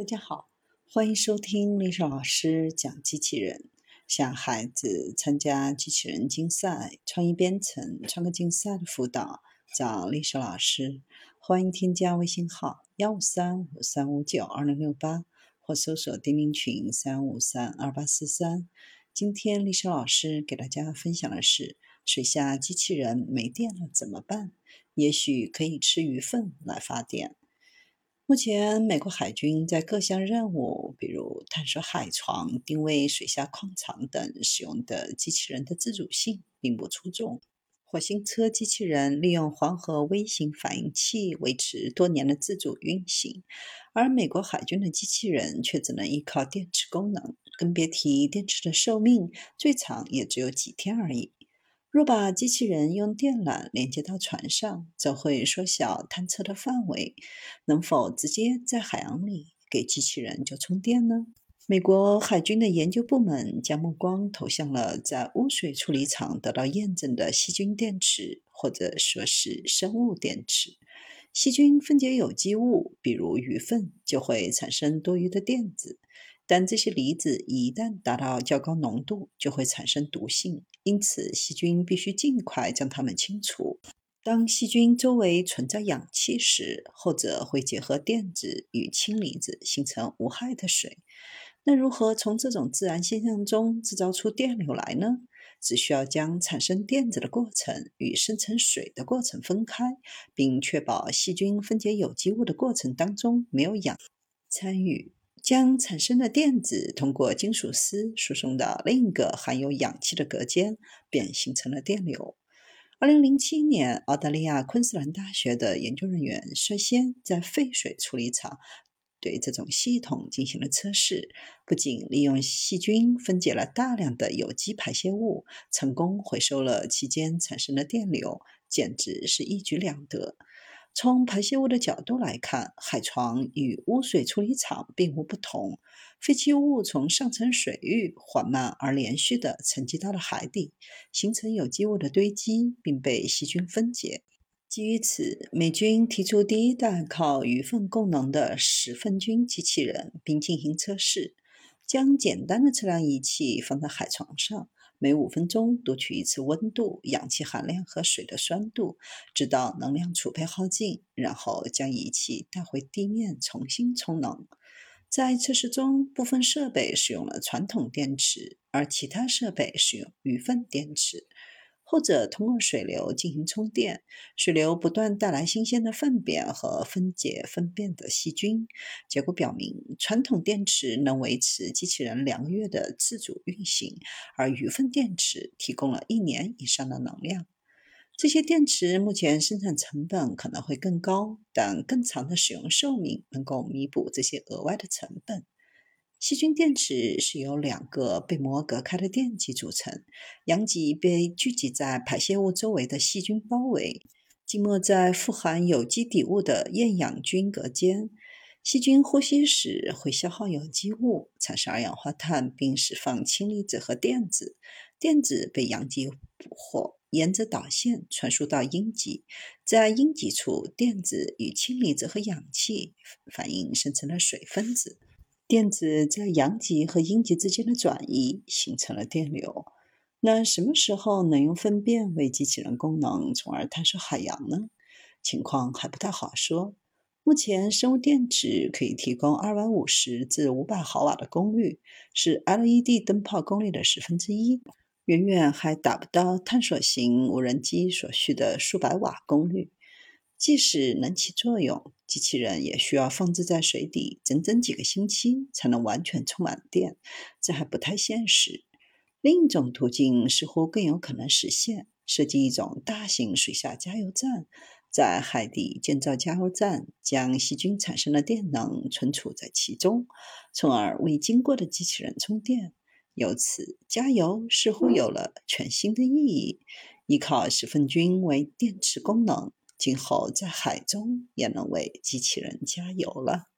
大家好，欢迎收听丽莎老师讲机器人。想孩子参加机器人竞赛、创意编程、创客竞赛的辅导，找丽莎老师。欢迎添加微信号幺五三五三五九二零六八，或搜索钉钉群三五三二八四三。今天丽莎老师给大家分享的是：水下机器人没电了怎么办？也许可以吃鱼粪来发电。目前，美国海军在各项任务，比如探索海床、定位水下矿场等，使用的机器人的自主性并不出众。火星车机器人利用黄河微型反应器维持多年的自主运行，而美国海军的机器人却只能依靠电池功能，更别提电池的寿命最长也只有几天而已。若把机器人用电缆连接到船上，则会缩小探测的范围。能否直接在海洋里给机器人就充电呢？美国海军的研究部门将目光投向了在污水处理厂得到验证的细菌电池，或者说是生物电池。细菌分解有机物，比如鱼粪，就会产生多余的电子。但这些离子一旦达到较高浓度，就会产生毒性，因此细菌必须尽快将它们清除。当细菌周围存在氧气时，后者会结合电子与氢离子形成无害的水。那如何从这种自然现象中制造出电流来呢？只需要将产生电子的过程与生成水的过程分开，并确保细菌分解有机物的过程当中没有氧参与。将产生的电子通过金属丝输送到另一个含有氧气的隔间，便形成了电流。二零零七年，澳大利亚昆士兰大学的研究人员率先在废水处理厂对这种系统进行了测试，不仅利用细菌分解了大量的有机排泄物，成功回收了其间产生的电流，简直是一举两得。从排泄物的角度来看，海床与污水处理厂并无不同。废弃物从上层水域缓慢而连续地沉积到了海底，形成有机物的堆积，并被细菌分解。基于此，美军提出第一代靠鱼粪供能的十粪菌机器人，并进行测试，将简单的测量仪器放在海床上。每五分钟读取一次温度、氧气含量和水的酸度，直到能量储备耗尽，然后将仪器带回地面重新充能。在测试中，部分设备使用了传统电池，而其他设备使用鱼粪电池。或者通过水流进行充电，水流不断带来新鲜的粪便和分解粪便的细菌。结果表明，传统电池能维持机器人两个月的自主运行，而鱼粪电池提供了一年以上的能量。这些电池目前生产成本可能会更高，但更长的使用寿命能够弥补这些额外的成本。细菌电池是由两个被膜隔开的电极组成，阳极被聚集在排泄物周围的细菌包围，浸没在富含有机底物的厌氧菌隔间。细菌呼吸时会消耗有机物，产生二氧化碳，并释放氢离子和电子。电子被阳极捕获，沿着导线传输到阴极，在阴极处，电子与氢离子和氧气反应生成了水分子。电子在阳极和阴极之间的转移形成了电流。那什么时候能用粪便为机器人功能，从而探索海洋呢？情况还不太好说。目前，生物电池可以提供二百五十至五百毫瓦的功率，是 LED 灯泡功率的十分之一，远远还达不到探索型无人机所需的数百瓦功率。即使能起作用，机器人也需要放置在水底整整几个星期才能完全充满电，这还不太现实。另一种途径似乎更有可能实现：设计一种大型水下加油站，在海底建造加油站，将细菌产生的电能存储在其中，从而为经过的机器人充电。由此，加油似乎有了全新的意义。依靠十分菌为电池功能。今后在海中也能为机器人加油了。